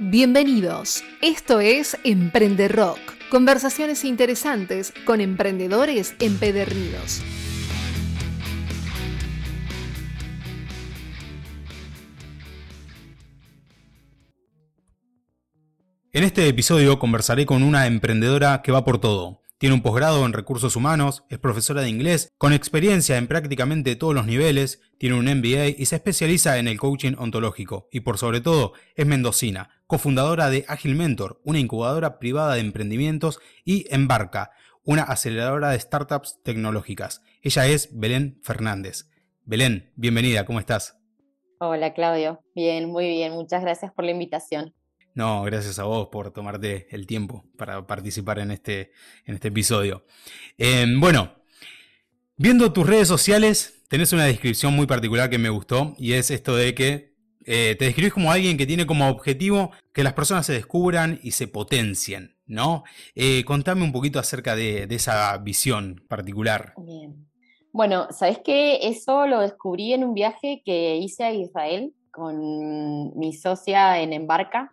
Bienvenidos. Esto es Emprende Rock. Conversaciones interesantes con emprendedores empedernidos. En este episodio conversaré con una emprendedora que va por todo. Tiene un posgrado en recursos humanos, es profesora de inglés, con experiencia en prácticamente todos los niveles, tiene un MBA y se especializa en el coaching ontológico. Y por sobre todo, es mendocina, cofundadora de Agile Mentor, una incubadora privada de emprendimientos, y Embarca, una aceleradora de startups tecnológicas. Ella es Belén Fernández. Belén, bienvenida, ¿cómo estás? Hola Claudio, bien, muy bien, muchas gracias por la invitación. No, gracias a vos por tomarte el tiempo para participar en este, en este episodio. Em, bueno, viendo tus redes sociales, tenés una descripción muy particular que me gustó y es esto de que eh, te describís como alguien que tiene como objetivo que las personas se descubran y se potencien, ¿no? Eh, contame un poquito acerca de, esa visión particular. Bueno, ¿sabes qué? Eso lo descubrí en un viaje que hice a Israel con mi socia en Embarca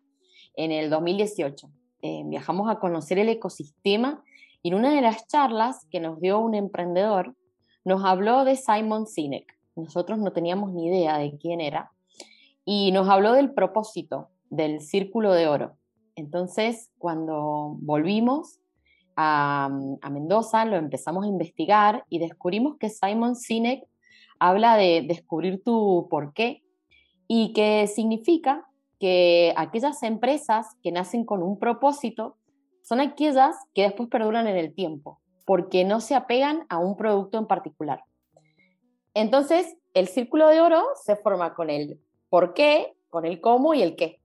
en el 2018. Eh, viajamos a conocer el ecosistema y en una de las charlas que nos dio un emprendedor, nos habló de Simon Sinek. Nosotros no teníamos ni idea de quién era. Y nos habló del propósito del círculo de oro. Entonces, cuando volvimos a, a Mendoza, lo empezamos a investigar y descubrimos que Simon Sinek habla de descubrir tu porqué y que significa que aquellas empresas que nacen con un propósito son aquellas que después perduran en el tiempo, porque no se apegan a un producto en particular. Entonces, el círculo de oro se forma con el por qué, con el cómo y el qué.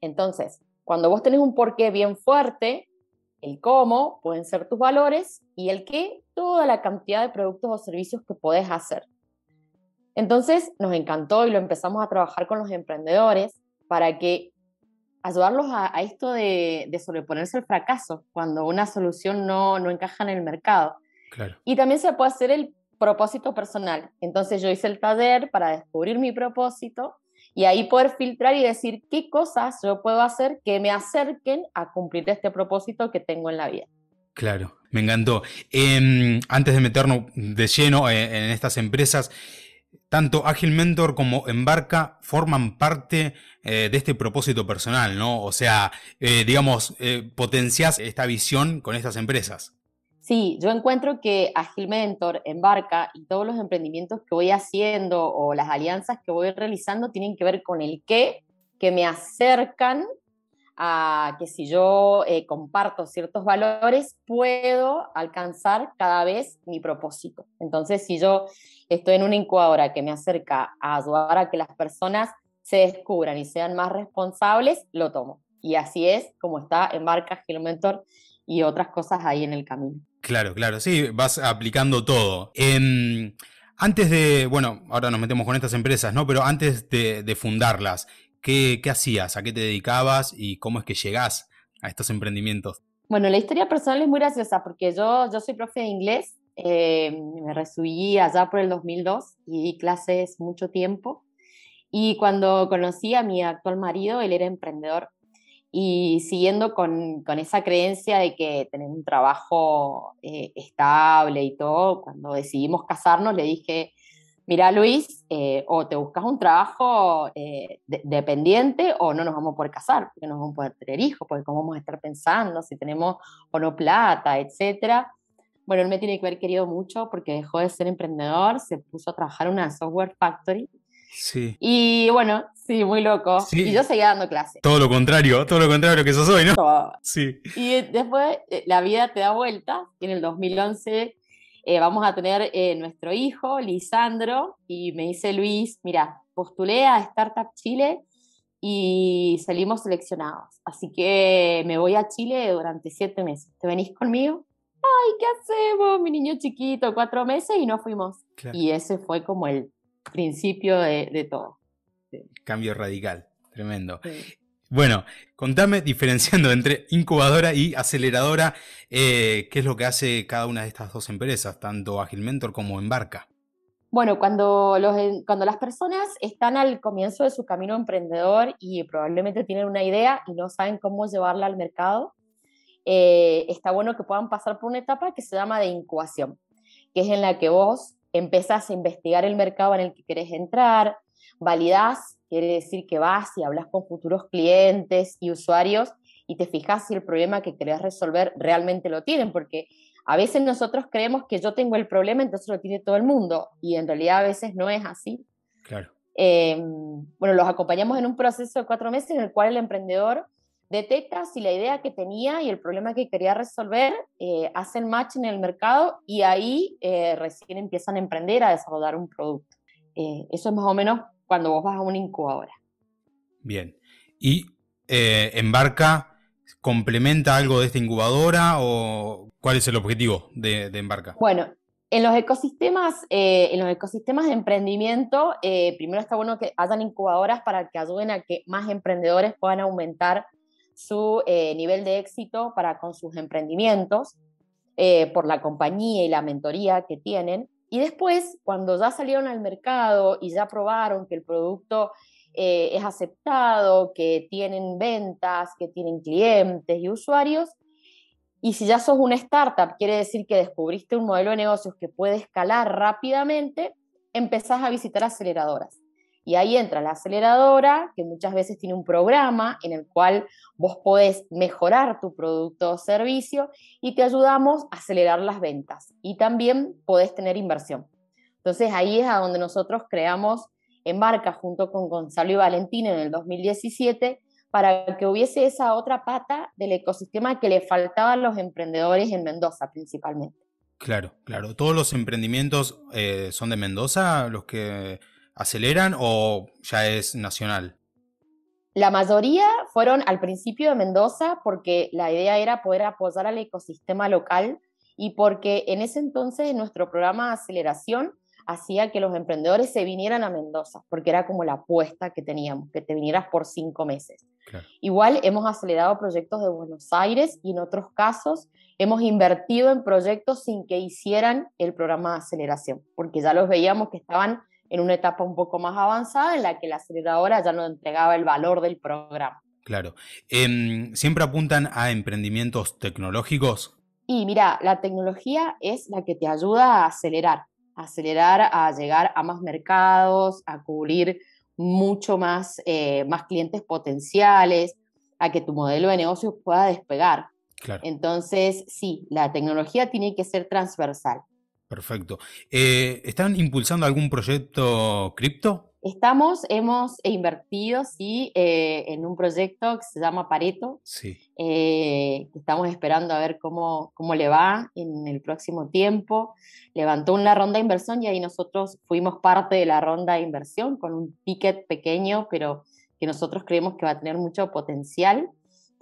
Entonces, cuando vos tenés un por qué bien fuerte, el cómo pueden ser tus valores y el qué, toda la cantidad de productos o servicios que podés hacer. Entonces, nos encantó y lo empezamos a trabajar con los emprendedores para que ayudarlos a, esto de, sobreponerse al fracaso cuando una solución no, no encaja en el mercado. Y también se puede hacer el propósito personal. Entonces yo hice el taller para descubrir mi propósito y ahí poder filtrar y decir qué cosas yo puedo hacer que me acerquen a cumplir este propósito que tengo en la vida. Claro, me encantó. Em, antes de meternos de lleno en, en estas empresas, tanto Agile Mentor como Embarca forman parte eh, de este propósito personal, ¿no? O sea, eh, digamos, eh, potencias esta visión con estas empresas. Sí, yo encuentro que Agile Mentor, Embarca y todos los emprendimientos que voy haciendo o las alianzas que voy realizando tienen que ver con el qué, que me acercan a que si yo comparto ciertos valores, puedo alcanzar cada vez mi propósito. Entonces, si yo estoy en una incubadora que me acerca a ayudar a que las personas se descubran y sean más responsables, lo tomo. Y así es como está en Barca, Mentor y otras cosas ahí en el camino. Claro, claro, sí, vas aplicando todo. Em, antes de, bueno, ahora nos metemos con estas empresas, ¿no? Pero antes de, fundarlas, ¿qué, ¿qué, hacías? ¿A qué te dedicabas? ¿Y cómo es que llegás a estos emprendimientos? Bueno, la historia personal es muy graciosa porque yo, yo soy profe de inglés eh, me recibí allá por el 2002 y di clases mucho tiempo. Y cuando conocí a mi actual marido, él era emprendedor. Y siguiendo con, con esa creencia de que tener un trabajo eh, estable y todo, cuando decidimos casarnos, le dije, mira Luis, eh, o te buscas un trabajo dependiente o no nos vamos a poder casar, porque no vamos a poder tener hijos, porque cómo vamos a estar pensando si tenemos o no plata, etcétera. Bueno, él me tiene que haber querido mucho porque dejó de ser emprendedor, se puso a trabajar en una software factory. Sí. Y bueno, sí, muy loco. Y yo seguía dando clases. Todo lo contrario, todo lo contrario que eso soy, ¿no? Sí. Y después eh, la vida te da vuelta. Y en el 2011 eh, vamos a tener eh, nuestro hijo, Lisandro, y me dice Luis, mira, postulé a Startup Chile y salimos seleccionados. Así que me voy a Chile durante siete meses. ¿Te venís conmigo? ay, ¿qué hacemos? Mi niño chiquito, cuatro meses y no fuimos. Y ese fue como el principio de, todo. Cambio radical, tremendo. Bueno, contame diferenciando entre incubadora y aceleradora, eh, ¿qué es lo que hace cada una de estas dos empresas, tanto Agile Mentor como Embarca? Bueno, cuando, los, cuando las personas están al comienzo de su camino emprendedor y probablemente tienen una idea y no saben cómo llevarla al mercado, eh, está bueno que puedan pasar por una etapa que se llama de incubación, que es en la que vos empezás a investigar el mercado en el que querés entrar, validás, quiere decir que vas y hablas con futuros clientes y usuarios y te fijas si el problema que querés resolver realmente lo tienen, porque a veces nosotros creemos que yo tengo el problema, entonces lo tiene todo el mundo, y en realidad a veces no es así. Claro. Eh, bueno, los acompañamos en un proceso de cuatro meses en el cual el emprendedor detecta si la idea que tenía y el problema que quería resolver eh, hacen match en el mercado y ahí eh, recién empiezan a emprender, a desarrollar un producto. Eh, eso es más o menos cuando vos vas a una incubadora. Bien. ¿Y Embarca complementa algo de esta incubadora o cuál es el objetivo de, Embarca? Bueno, en los ecosistemas, en los ecosistemas de emprendimiento, primero está bueno que hayan incubadoras para que ayuden a que más emprendedores puedan aumentar su eh, nivel de éxito para con sus emprendimientos, eh, por la compañía y la mentoría que tienen. Y después, cuando ya salieron al mercado y ya probaron que el producto eh, es aceptado, que tienen ventas, que tienen clientes y usuarios, y si ya sos una startup, quiere decir que descubriste un modelo de negocios que puede escalar rápidamente, empezás a visitar aceleradoras. Y ahí entra la aceleradora, que muchas veces tiene un programa en el cual vos podés mejorar tu producto o servicio y te ayudamos a acelerar las ventas. Y también podés tener inversión. Entonces ahí es a donde nosotros creamos Embarca junto con Gonzalo y Valentín en el 2017 para que hubiese esa otra pata del ecosistema que le faltaba a los emprendedores en Mendoza principalmente. Claro, claro. ¿Todos los emprendimientos eh, son de Mendoza los que aceleran o ya es nacional? La mayoría fueron al principio de Mendoza porque la idea era poder apoyar al ecosistema local y porque en ese entonces nuestro programa de aceleración hacía que los emprendedores se vinieran a Mendoza, porque era como la apuesta que teníamos, que te vinieras por cinco meses. Igual hemos acelerado proyectos de Buenos Aires y en otros casos hemos invertido en proyectos sin que hicieran el programa de aceleración, porque ya los veíamos que estaban en una etapa un poco más avanzada en la que la aceleradora ya no entregaba el valor del programa. Claro. Em, ¿Siempre apuntan a emprendimientos tecnológicos? Y mira, la tecnología es la que te ayuda a acelerar, a acelerar, a llegar a más mercados, a cubrir mucho más, eh, más clientes potenciales, a que tu modelo de negocio pueda despegar. Claro. Entonces, sí, la tecnología tiene que ser transversal. Perfecto. Eh, ¿Están impulsando algún proyecto cripto? Estamos, hemos invertido, sí, eh, en un proyecto que se llama Pareto. Sí. Eh, estamos esperando a ver cómo, cómo le va en el próximo tiempo. Levantó una ronda de inversión y ahí nosotros fuimos parte de la ronda de inversión con un ticket pequeño, pero que nosotros creemos que va a tener mucho potencial.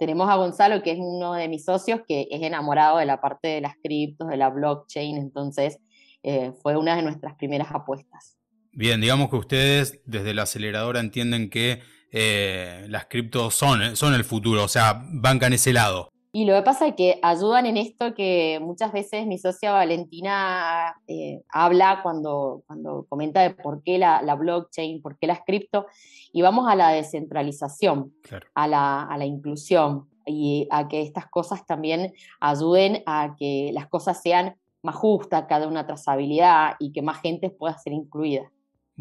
Tenemos a Gonzalo, que es uno de mis socios, que es enamorado de la parte de las criptos, de la blockchain, entonces eh, fue una de nuestras primeras apuestas. Bien, digamos que ustedes desde la aceleradora entienden que eh, las criptos son, son el futuro, o sea, bancan ese lado. Y lo que pasa es que ayudan en esto que muchas veces mi socia Valentina eh, habla cuando, cuando comenta de por qué la, blockchain, por qué las cripto, y vamos a la descentralización, a, la, a la inclusión y a que estas cosas también ayuden a que las cosas sean más justas, cada una trazabilidad y que más gente pueda ser incluida.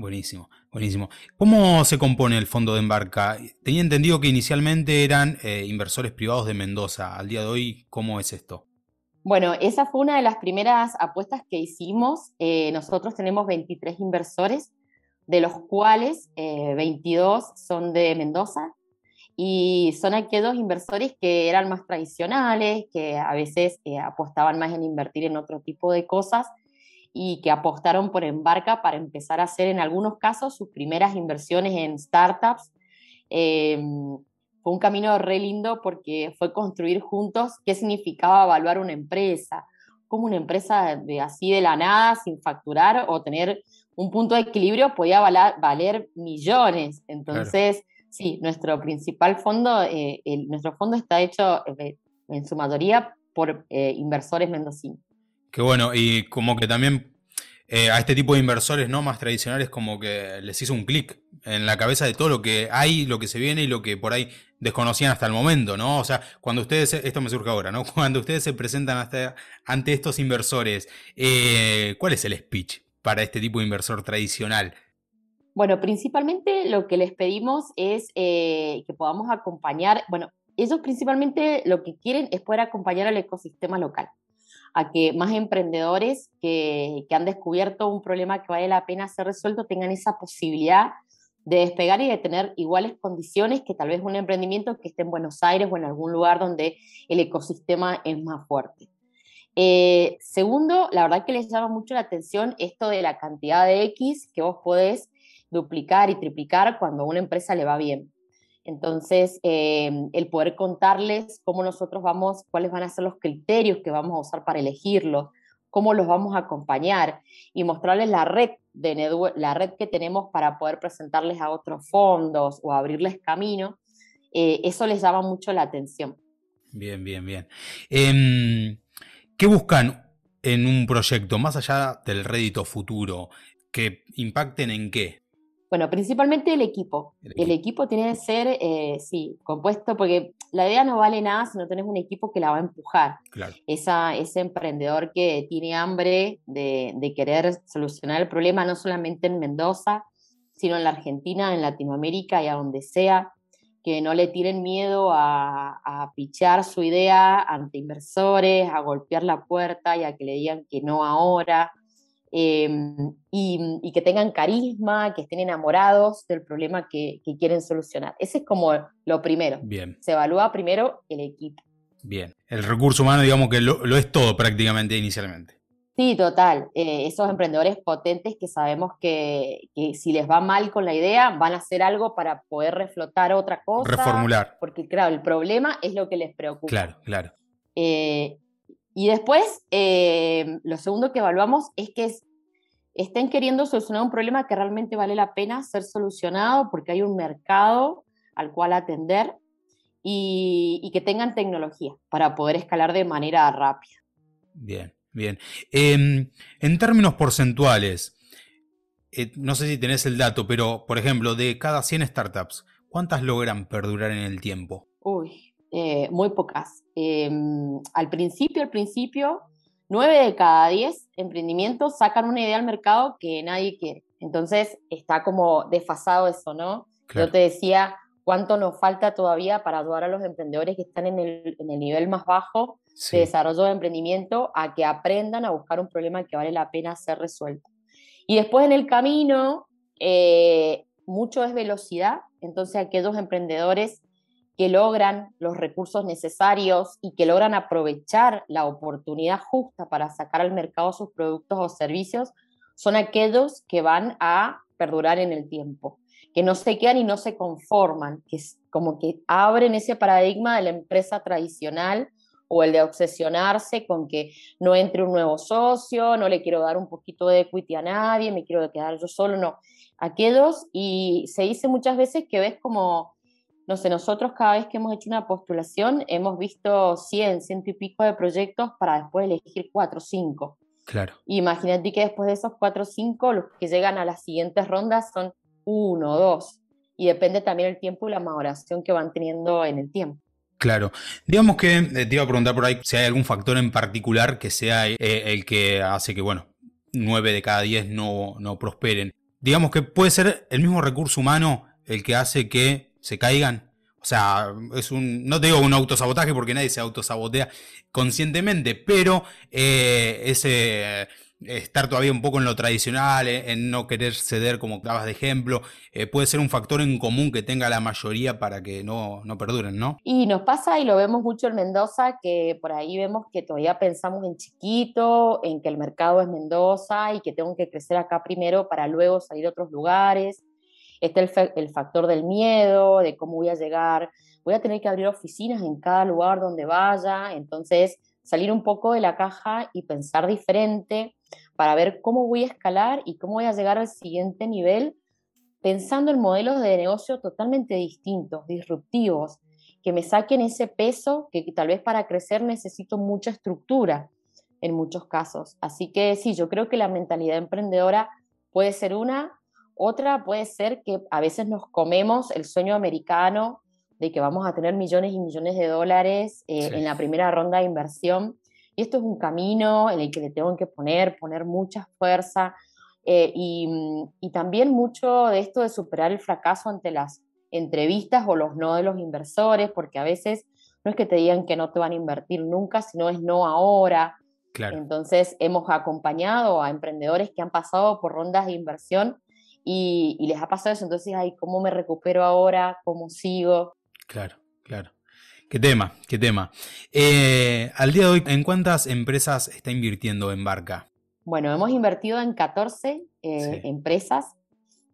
Buenísimo, buenísimo. ¿Cómo se compone el fondo de Embarca? Tenía entendido que inicialmente eran eh, inversores privados de Mendoza. Al día de hoy, ¿cómo es esto? Bueno, esa fue una de las primeras apuestas que hicimos. Eh, nosotros tenemos 23 inversores, de los cuales 22 eh, son de Mendoza y son aquellos inversores que eran más tradicionales, que a veces apostaban más en invertir en otro tipo de cosas y que apostaron por Embarca para empezar a hacer en algunos casos sus primeras inversiones en startups. Em, fue un camino re lindo porque fue construir juntos qué significaba evaluar una empresa, como una empresa de así de la nada, sin facturar o tener un punto de equilibrio podía valer, millones. Entonces, sí, nuestro principal fondo, eh, nuestro fondo está hecho eh, en su mayoría por eh, inversores mendocinos. Qué bueno, y como que también eh, a este tipo de inversores no más tradicionales como que les hizo un clic en la cabeza de todo lo que hay, lo que se viene y lo que por ahí desconocían hasta el momento, ¿no? O sea, cuando ustedes, esto me surge ahora, ¿no? Cuando ustedes se presentan hasta, ante estos inversores, eh, ¿cuál es el speech para este tipo de inversor tradicional? Bueno, principalmente lo que les pedimos es eh, que podamos acompañar, bueno, ellos principalmente lo que quieren es poder acompañar al ecosistema local, a que más emprendedores que, que han descubierto un problema que vale la pena ser resuelto tengan esa posibilidad de despegar y de tener iguales condiciones que tal vez un emprendimiento que esté en Buenos Aires o en algún lugar donde el ecosistema es más fuerte. Eh, segundo, la verdad que les llama mucho la atención esto de la cantidad de X que vos podés duplicar y triplicar cuando a una empresa le va bien. Entonces, eh, el poder contarles cómo nosotros vamos, cuáles van a ser los criterios que vamos a usar para elegirlos, cómo los vamos a acompañar y mostrarles la red, de la red que tenemos para poder presentarles a otros fondos o abrirles camino, eh, eso les llama mucho la atención. Bien, bien, bien. Em, ¿Qué buscan en un proyecto, más allá del rédito futuro, que impacten en qué? Bueno, principalmente el equipo. El equipo, tiene que ser, eh, sí, compuesto, porque la idea no vale nada si no tenés un equipo que la va a empujar. Claro. Esa, ese emprendedor que tiene hambre de, de, querer solucionar el problema, no solamente en Mendoza, sino en la Argentina, en Latinoamérica y a donde sea, que no le tienen miedo a, a pichar su idea ante inversores, a golpear la puerta y a que le digan que no ahora Em, y, que tengan carisma, que estén enamorados del problema que, quieren solucionar. Ese es como lo primero. Bien. Se evalúa primero el equipo. Bien. El recurso humano, digamos que lo, es todo prácticamente inicialmente. Sí, total. Eh, esos emprendedores potentes que sabemos que, si les va mal con la idea, van a hacer algo para poder reflotar otra cosa. Reformular. Porque, claro, el problema es lo que les preocupa. Claro, claro. Eh, y después, eh, lo segundo que evaluamos es que estén queriendo solucionar un problema que realmente vale la pena ser solucionado porque hay un mercado al cual atender y, que tengan tecnología para poder escalar de manera rápida. Bien, bien. Em, en términos porcentuales, eh, no sé si tenés el dato, pero por ejemplo, de cada 100 startups, ¿cuántas logran perdurar en el tiempo? Uy, eh, muy pocas. Em, al principio, al principio, nueve de cada diez emprendimientos sacan una idea al mercado que nadie quiere. Entonces está como desfasado eso, ¿no? Yo te decía cuánto nos falta todavía para ayudar a los emprendedores que están en el, nivel más bajo de desarrollo de emprendimiento a que aprendan a buscar un problema que vale la pena ser resuelto. Y después en el camino, eh, mucho es velocidad, entonces aquellos emprendedores que logran los recursos necesarios y que logran aprovechar la oportunidad justa para sacar al mercado sus productos o servicios, son aquellos que van a perdurar en el tiempo, que no se quedan y no se conforman, que es como que abren ese paradigma de la empresa tradicional o el de obsesionarse con que no entre un nuevo socio, no le quiero dar un poquito de equity a nadie, me quiero quedar yo solo, no. Aquellos, y se dice muchas veces que ves como no sé, nosotros cada vez que hemos hecho una postulación hemos visto 100, ciento y pico de proyectos para después elegir 4 o 5. Claro. Imagínate que después de esos 4 o 5, los que llegan a las siguientes rondas son 1 o 2. Y depende también el tiempo y la maduración que van teniendo en el tiempo. Claro. Digamos que eh, te iba a preguntar por ahí si hay algún factor en particular que sea eh, el que hace que, bueno, 9 de cada 10 no, no prosperen. Digamos que puede ser el mismo recurso humano el que hace que se caigan. O sea, es un, no te digo un autosabotaje porque nadie se autosabotea conscientemente, pero eh, ese estar todavía un poco en lo tradicional, eh, en no querer ceder como dabas de ejemplo, eh, puede ser un factor en común que tenga la mayoría para que no, no perduren, ¿no? Y nos pasa y lo vemos mucho en Mendoza, que por ahí vemos que todavía pensamos en chiquito, en que el mercado es Mendoza y que tengo que crecer acá primero para luego salir a otros lugares. Está el, factor del miedo, de cómo voy a llegar, voy a tener que abrir oficinas en cada lugar donde vaya, entonces salir un poco de la caja y pensar diferente para ver cómo voy a escalar y cómo voy a llegar al siguiente nivel, pensando en modelos de negocio totalmente distintos, disruptivos, que me saquen ese peso que tal vez para crecer necesito mucha estructura, en muchos casos. Así que sí, yo creo que la mentalidad emprendedora puede ser una, otra puede ser que a veces nos comemos el sueño americano de que vamos a tener millones y millones de dólares eh, en la primera ronda de inversión. Y esto es un camino en el que le tengo que poner, poner mucha fuerza eh, y, y, también mucho de esto de superar el fracaso ante las entrevistas o los no de los inversores, porque a veces no es que te digan que no te van a invertir nunca, sino es no ahora. Claro. Entonces hemos acompañado a emprendedores que han pasado por rondas de inversión y, y les ha pasado eso. Entonces, ay, ¿cómo me recupero ahora? ¿Cómo sigo? Claro, claro. Qué tema, qué tema. Eh, al día de hoy, ¿en cuántas empresas está invirtiendo en Barca? Bueno, hemos invertido en 14 eh, empresas.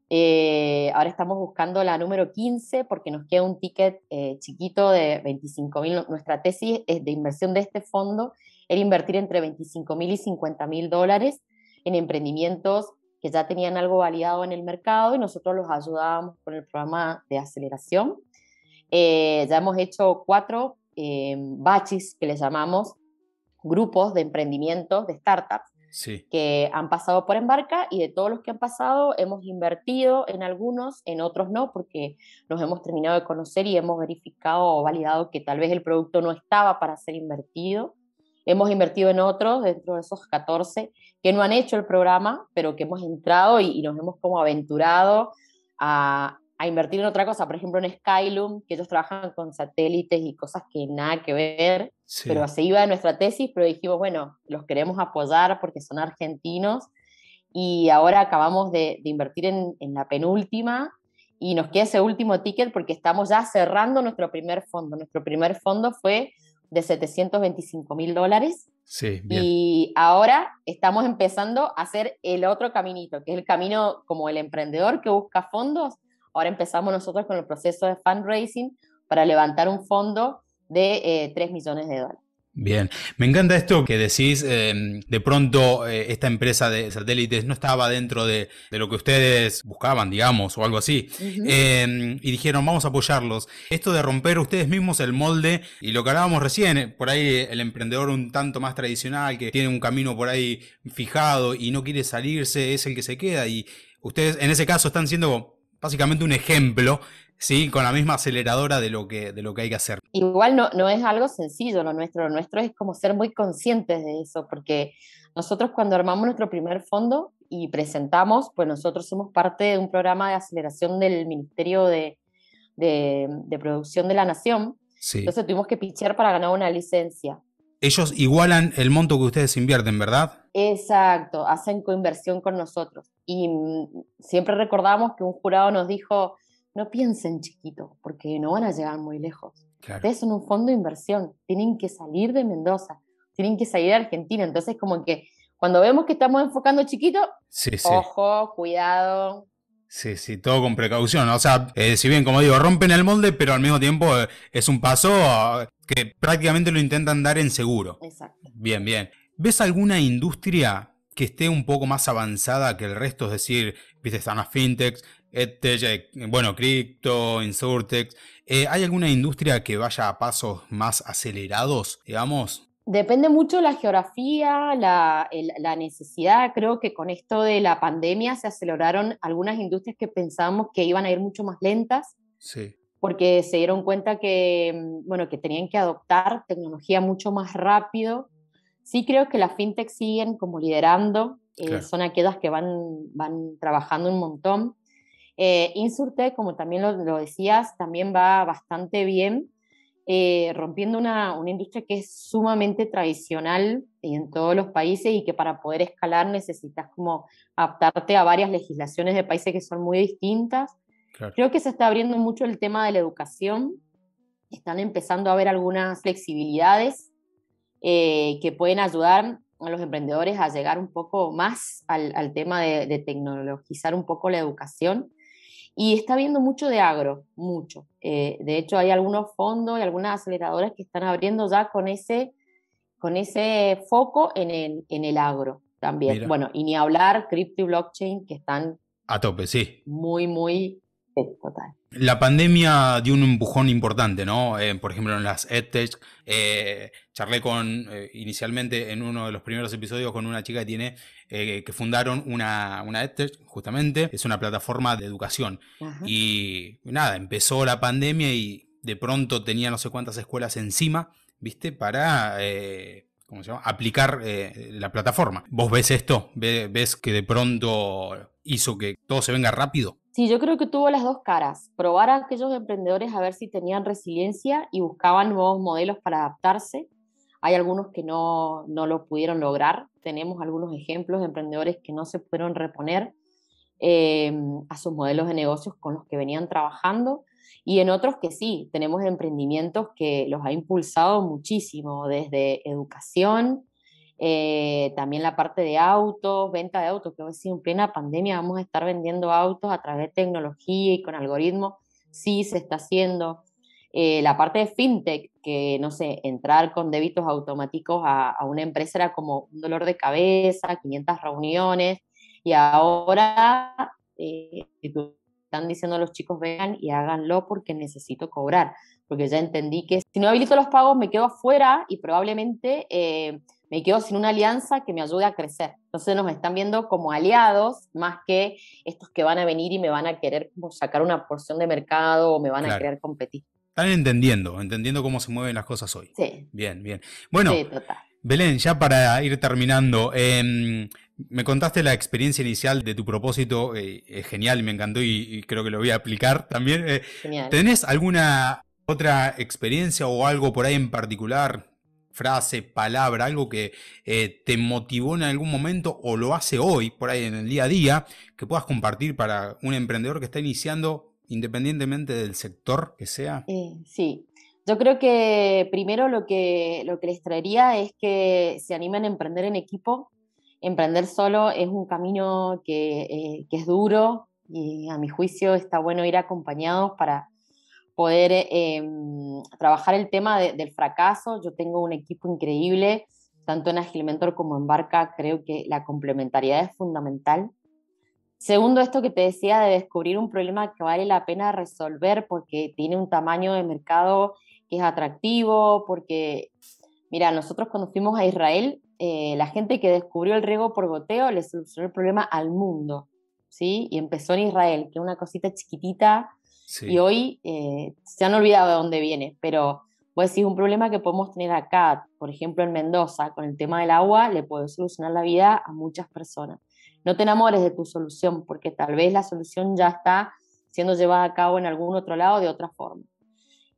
Eh, ahora estamos buscando la número 15 porque nos queda un ticket chiquito de 25 mil. Nuestra tesis de inversión de este fondo era invertir entre 25 mil y 50 mil dólares en emprendimientos que ya tenían algo validado en el mercado y nosotros los ayudábamos con el programa de aceleración. Eh, ya hemos hecho cuatro eh, batches que le llamamos grupos de emprendimientos, de startups, que han pasado por Embarca y de todos los que han pasado hemos invertido en algunos, en otros no, porque nos hemos terminado de conocer y hemos verificado o validado que tal vez el producto no estaba para ser invertido. Hemos invertido en otros, dentro de esos 14, que no han hecho el programa, pero que hemos entrado y, y nos hemos como aventurado a, a invertir en otra cosa, por ejemplo en Skylum, que ellos trabajan con satélites y cosas que nada que ver, pero se iba de nuestra tesis, pero dijimos, bueno, los queremos apoyar porque son argentinos y ahora acabamos de, invertir en, en, la penúltima y nos queda ese último ticket porque estamos ya cerrando nuestro primer fondo. Nuestro primer fondo fue de 725 mil dólares. Sí, bien. Y ahora estamos empezando a hacer el otro caminito, que es el camino como el emprendedor que busca fondos, Ahora empezamos nosotros con el proceso de fundraising para levantar un fondo de 3 eh, millones de dólares. Bien, me encanta esto que decís, em, de pronto eh, esta empresa de satélites no estaba dentro de, lo que ustedes buscaban, digamos, o algo así, em, y dijeron, vamos a apoyarlos. Esto de romper ustedes mismos el molde, y lo que hablábamos recién, eh, por ahí el emprendedor un tanto más tradicional, que tiene un camino por ahí fijado y no quiere salirse, es el que se queda, y ustedes en ese caso están siendo básicamente un ejemplo, ¿sí? Con la misma aceleradora de lo que, de lo que hay que hacer. Igual no, no es algo sencillo lo nuestro, lo nuestro es como ser muy conscientes de eso, porque nosotros cuando armamos nuestro primer fondo y presentamos, pues nosotros somos parte de un programa de aceleración del Ministerio de, de, Producción de la Nación. Entonces tuvimos que pichear para ganar una licencia. Ellos igualan el monto que ustedes invierten, ¿verdad? Exacto, hacen coinversión con nosotros. Y mm, siempre recordamos que un jurado nos dijo, no piensen chiquito, porque no van a llegar muy lejos. Ustedes son un fondo de inversión, tienen que salir de Mendoza, tienen que salir de Argentina. Entonces, como que cuando vemos que estamos enfocando chiquito, ojo, cuidado. Sí, sí, todo con precaución. O sea, eh, si bien, como digo, rompen el molde, pero al mismo tiempo eh, es un paso que prácticamente lo intentan dar en seguro. Exacto. Bien, bien. ¿Ves alguna industria que esté un poco más avanzada que el resto, es decir, viste, están las fintechs, EdTech, eh, bueno, cripto, Insurtech. Eh, ¿Hay alguna industria que vaya a pasos más acelerados, digamos? Depende mucho la geografía, la, la, necesidad. Creo que con esto de la pandemia se aceleraron algunas industrias que pensábamos que iban a ir mucho más lentas. Sí. Porque se dieron cuenta que, mm, bueno, que tenían que adoptar tecnología mucho más rápido Sí creo que las fintech siguen como liderando, eh, son aquellas que van, van trabajando un montón. Eh, Insurtech, como también lo, decías, también va bastante bien, eh, rompiendo una, una, industria que es sumamente tradicional en todos los países y que para poder escalar necesitas como adaptarte a varias legislaciones de países que son muy distintas. Creo que se está abriendo mucho el tema de la educación, están empezando a haber algunas flexibilidades eh, que pueden ayudar a los emprendedores a llegar un poco más al, tema de, tecnologizar un poco la educación. Y está viendo mucho de agro, mucho. Eh, de hecho, hay algunos fondos y algunas aceleradoras que están abriendo ya con ese, con ese foco en el, en el agro también. Bueno, y ni hablar cripto y blockchain que están a tope, sí. Muy, muy total. La pandemia dio un empujón importante, ¿no? Eh, por ejemplo, en las EdTech, eh, charlé con, eh, inicialmente en uno de los primeros episodios, con una chica que tiene, que fundaron una, una EdTech, justamente, es una plataforma de educación. Y nada, empezó la pandemia y de pronto tenía no sé cuántas escuelas encima, ¿viste? Para... ¿Cómo se llama? Aplicar la plataforma. ¿Vos ves esto? ¿Ves que de pronto hizo que todo se venga rápido? Sí, yo creo que tuvo las dos caras. Probar a aquellos emprendedores a ver si tenían resiliencia y buscaban nuevos modelos para adaptarse. Hay algunos que no, no lo pudieron lograr. Tenemos algunos ejemplos de emprendedores que no se pudieron reponer eh, a sus modelos de negocios con los que venían trabajando. Y en otros que sí, tenemos emprendimientos que los ha impulsado muchísimo, desde educación, eh, también la parte de autos, venta de autos, que hoy sí en plena pandemia vamos a estar vendiendo autos a través de tecnología y con algoritmos, sí se está haciendo. Eh, la parte de fintech, que no sé, entrar con débitos automáticos a, una empresa era como un dolor de cabeza, 500 reuniones, y ahora eh, están diciendo a los chicos vengan y háganlo porque necesito cobrar, porque ya entendí que si no habilito los pagos me quedo afuera y probablemente me quedo sin una alianza que me ayude a crecer. Entonces nos están viendo como aliados más que estos que van a venir y me van a querer sacar una porción de mercado o me van a querer competir. Están entendiendo, entendiendo cómo se mueven las cosas hoy. Sí. Bien, bien. Bueno, Belén, ya para ir terminando, em, me contaste la experiencia inicial de tu propósito, eh, es genial, me encantó y, creo que lo voy a aplicar también. Eh, ¿Tenés alguna otra experiencia o algo por ahí en particular frase, palabra, algo que eh, te motivó en algún momento o lo hace hoy, por ahí en el día a día, que puedas compartir para un emprendedor que está iniciando independientemente del sector que sea? Eh, sí, yo creo que primero lo que, lo que les traería es que se animen a emprender en equipo. Emprender solo es un camino que, eh, que es duro y a mi juicio está bueno ir acompañados para poder em, trabajar el tema del fracaso. Yo tengo un equipo increíble, tanto en Agile Mentor como en Barca, creo que la complementariedad es fundamental. Segundo, esto que te decía de descubrir un problema que vale la pena resolver porque tiene un tamaño de mercado que es atractivo, porque, mira, nosotros cuando fuimos a Israel, eh, la gente que descubrió el riego por goteo le solucionó el problema al mundo, ¿sí? Y empezó en Israel, que es una cosita chiquitita, y hoy eh, se han olvidado de dónde viene, pero pues es un problema que podemos tener acá, por ejemplo en Mendoza, con el tema del agua, le puede solucionar la vida a muchas personas. No te enamores de tu solución, porque tal vez la solución ya está siendo llevada a cabo en algún otro lado de otra forma.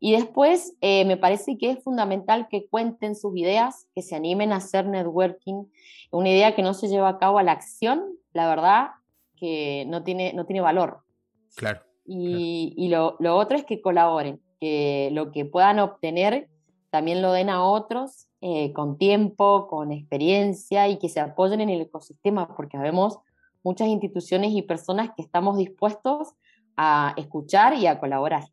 Y después, eh, me parece que es fundamental que cuenten sus ideas, que se animen a hacer networking. Una idea que no se lleva a cabo a la acción, la verdad, que no tiene, no tiene valor. Claro. Y, lo, otro es que colaboren, que lo que puedan obtener también lo den a otros eh, con tiempo, con experiencia y que se apoyen en el ecosistema, porque vemos muchas instituciones y personas que estamos dispuestos a escuchar y a colaborar.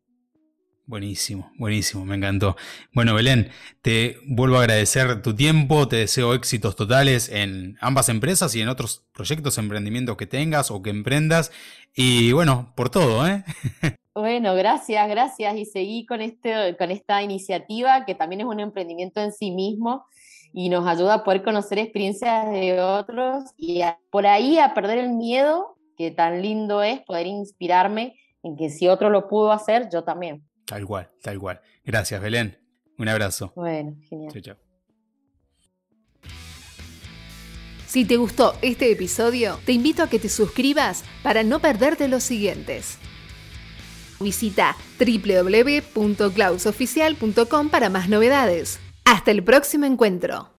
Buenísimo, buenísimo, me encantó. Bueno, Belén, te vuelvo a agradecer tu tiempo, te deseo éxitos totales en ambas empresas y en otros proyectos, emprendimientos que tengas o que emprendas. Y bueno, por todo, ¿eh? Bueno, gracias, gracias. Y seguí con, este, con esta iniciativa que también es un emprendimiento en sí mismo y nos ayuda a poder conocer experiencias de otros y por ahí a perder el miedo, que tan lindo es poder inspirarme en que si otro lo pudo hacer, yo también. Tal cual, tal cual. Gracias, Belén. Un abrazo. Bueno, genial. Chau, chau. Si te gustó este episodio, te invito a que te suscribas para no perderte los siguientes. Visita www.clausoficial.com para más novedades. Hasta el próximo encuentro.